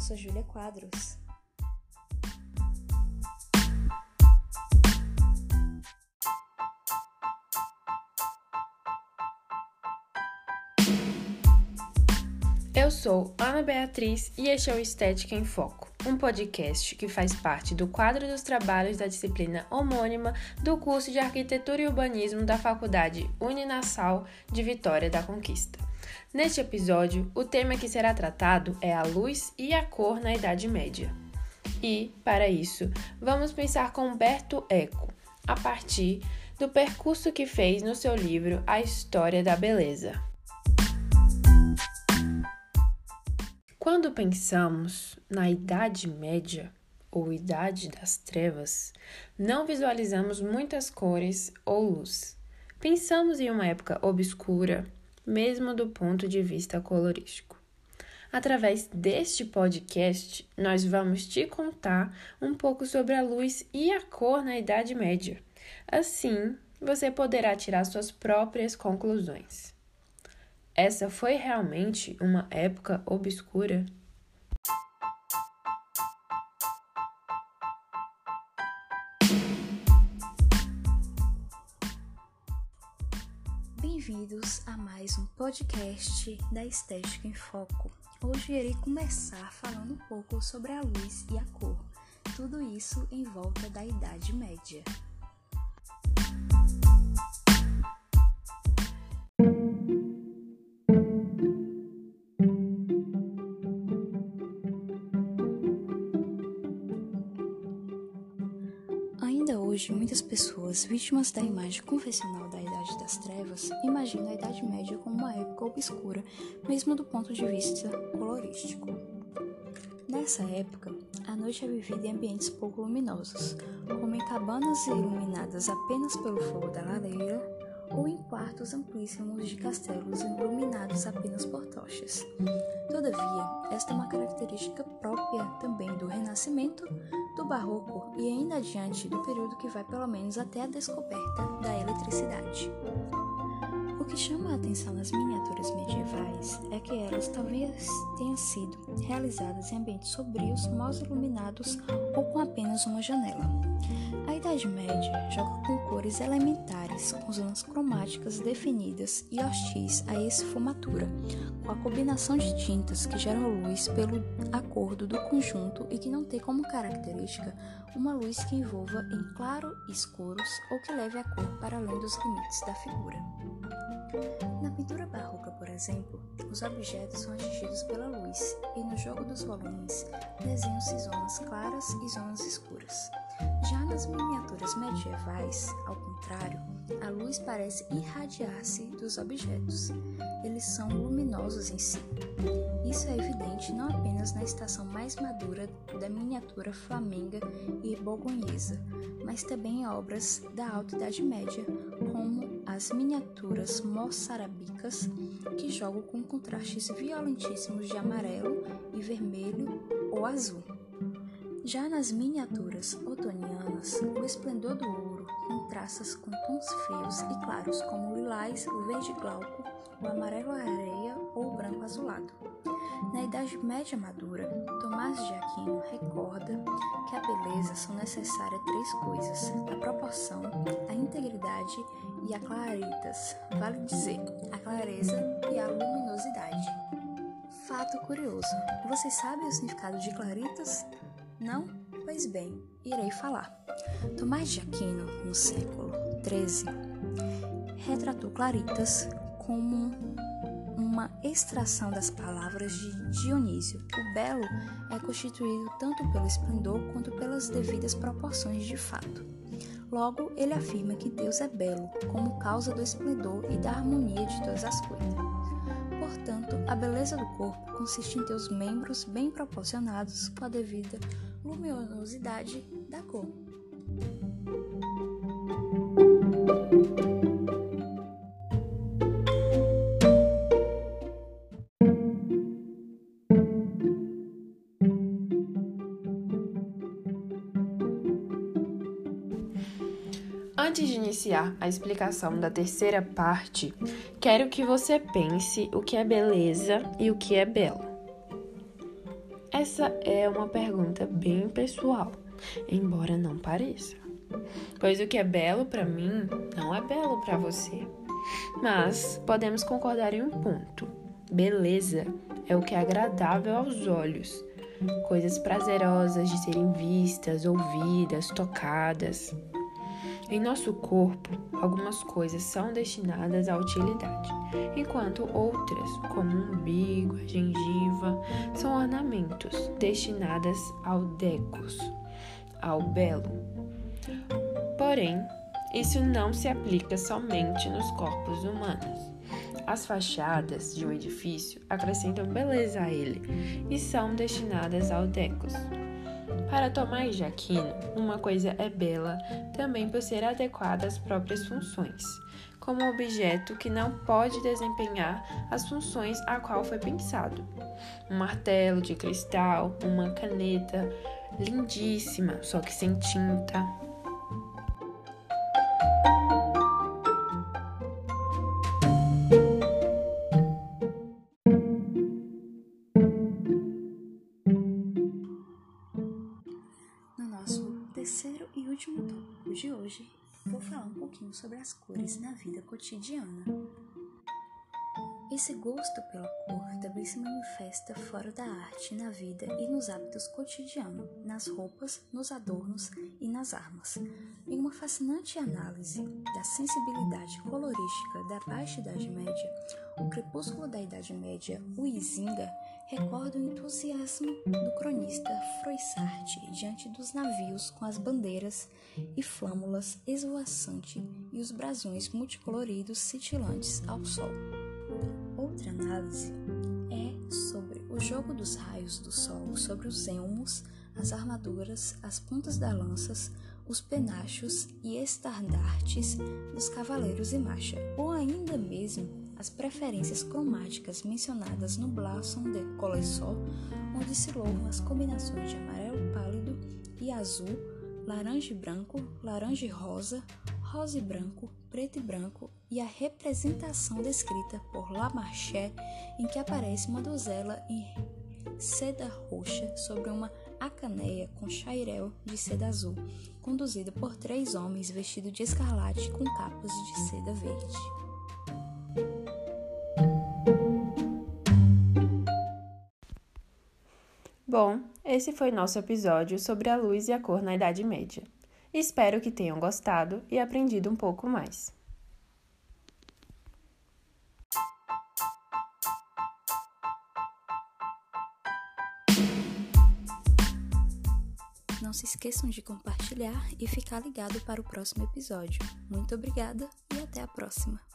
eu sou Júlia Quadros. Eu sou Ana Beatriz e este é o Estética em Foco, um podcast que faz parte do quadro dos trabalhos da disciplina homônima do curso de Arquitetura e Urbanismo da Faculdade Uninassal de Vitória da Conquista. Neste episódio, o tema que será tratado é a luz e a cor na Idade Média. E, para isso, vamos pensar com Humberto Eco, a partir do percurso que fez no seu livro A História da Beleza. Quando pensamos na Idade Média ou Idade das Trevas, não visualizamos muitas cores ou luz. Pensamos em uma época obscura, mesmo do ponto de vista colorístico. Através deste podcast, nós vamos te contar um pouco sobre a luz e a cor na Idade Média. Assim, você poderá tirar suas próprias conclusões. Essa foi realmente uma época obscura? Mais um podcast da Estética em Foco. Hoje irei começar falando um pouco sobre a luz e a cor, tudo isso em volta da Idade Média. Hoje, muitas pessoas, vítimas da imagem confessional da Idade das Trevas, imaginam a Idade Média como uma época obscura, mesmo do ponto de vista colorístico. Nessa época, a noite é vivida em ambientes pouco luminosos, como em cabanas iluminadas apenas pelo fogo da lareira ou em quartos amplíssimos de castelos iluminados apenas por tochas. Todavia, esta é uma característica própria também do Renascimento, do Barroco e ainda adiante do período que vai pelo menos até a descoberta da eletricidade. Que chama a atenção nas miniaturas medievais é que elas talvez tenham sido realizadas em ambientes sombrios, mal iluminados ou com apenas uma janela. A Idade Média joga com cores elementares, com zonas cromáticas definidas e hostis a esfumatura, com a combinação de tintas que geram luz pelo acordo do conjunto e que não tem como característica uma luz que envolva em claro escuros ou que leve a cor para além dos limites da figura. Na pintura barroca, por exemplo, os objetos são atingidos pela luz e no jogo dos volumes desenham-se zonas claras e zonas escuras. Já nas miniaturas medievais, ao contrário, a luz parece irradiar-se dos objetos. Eles são luminosos em si. Isso é evidente não apenas na estação mais madura da miniatura flamenga e borgonhesa, mas também em obras da Alta Idade Média, como as miniaturas moçarabicas, que jogam com contrastes violentíssimos de amarelo e vermelho ou azul. Já nas miniaturas otonianas, o esplendor do ouro, com traças com tons frios e claros como o lilás, o verde glauco, o amarelo areia ou o branco azulado. Na Idade Média Madura, Tomás de Aquino recorda que a beleza são necessárias três coisas: a proporção, a integridade e a claritas, vale dizer, a clareza e a luminosidade. Fato curioso: vocês sabem o significado de claritas? Não? Pois bem, irei falar. Tomás de Aquino, no século XIII, retratou Claritas como uma extração das palavras de Dionísio. O belo é constituído tanto pelo esplendor quanto pelas devidas proporções de fato. Logo, ele afirma que Deus é belo, como causa do esplendor e da harmonia de todas as coisas. Portanto, a beleza do corpo consiste em ter os membros bem proporcionados com a devida luminosidade da cor. Antes de iniciar a explicação da terceira parte, quero que você pense o que é beleza e o que é belo. Essa é uma pergunta bem pessoal, embora não pareça. Pois o que é belo para mim não é belo para você. Mas podemos concordar em um ponto: beleza é o que é agradável aos olhos, coisas prazerosas de serem vistas, ouvidas, tocadas. Em nosso corpo, algumas coisas são destinadas à utilidade, enquanto outras, como o umbigo, a gengiva, são ornamentos destinadas ao decos, ao belo. Porém, isso não se aplica somente nos corpos humanos. As fachadas de um edifício acrescentam beleza a ele e são destinadas ao decos. Para Tomás de Aquino, uma coisa é bela também por ser adequada às próprias funções, como objeto que não pode desempenhar as funções a qual foi pensado. Um martelo de cristal, uma caneta lindíssima, só que sem tinta, tópico de hoje, vou falar um pouquinho sobre as cores na vida cotidiana. Esse gosto pela cor também se manifesta fora da arte, na vida e nos hábitos cotidianos, nas roupas, nos adornos e nas armas. Em uma fascinante análise da sensibilidade colorística da Baixa Idade Média, o Crepúsculo da Idade Média, o Izinga, recorda o entusiasmo do cronista Froissart diante dos navios com as bandeiras e flâmulas esvoaçantes e os brasões multicoloridos cintilantes ao sol. Outra análise é sobre o jogo dos raios do sol sobre os elmos, as armaduras, as pontas das lanças, os penachos e estandartes dos cavaleiros em marcha, ou ainda mesmo as preferências cromáticas mencionadas no Blasson de Colessó, onde se louvam as combinações de amarelo pálido e azul, laranja e branco, laranja e rosa, rosa e branco, preto e branco e a representação descrita por Lamarche em que aparece uma donzela em seda roxa sobre uma acaneia com chairel de seda azul, conduzida por três homens vestidos de escarlate com capas de seda verde. Bom, esse foi nosso episódio sobre a luz e a cor na Idade Média. Espero que tenham gostado e aprendido um pouco mais. Não se esqueçam de compartilhar e ficar ligado para o próximo episódio. Muito obrigada e até a próxima!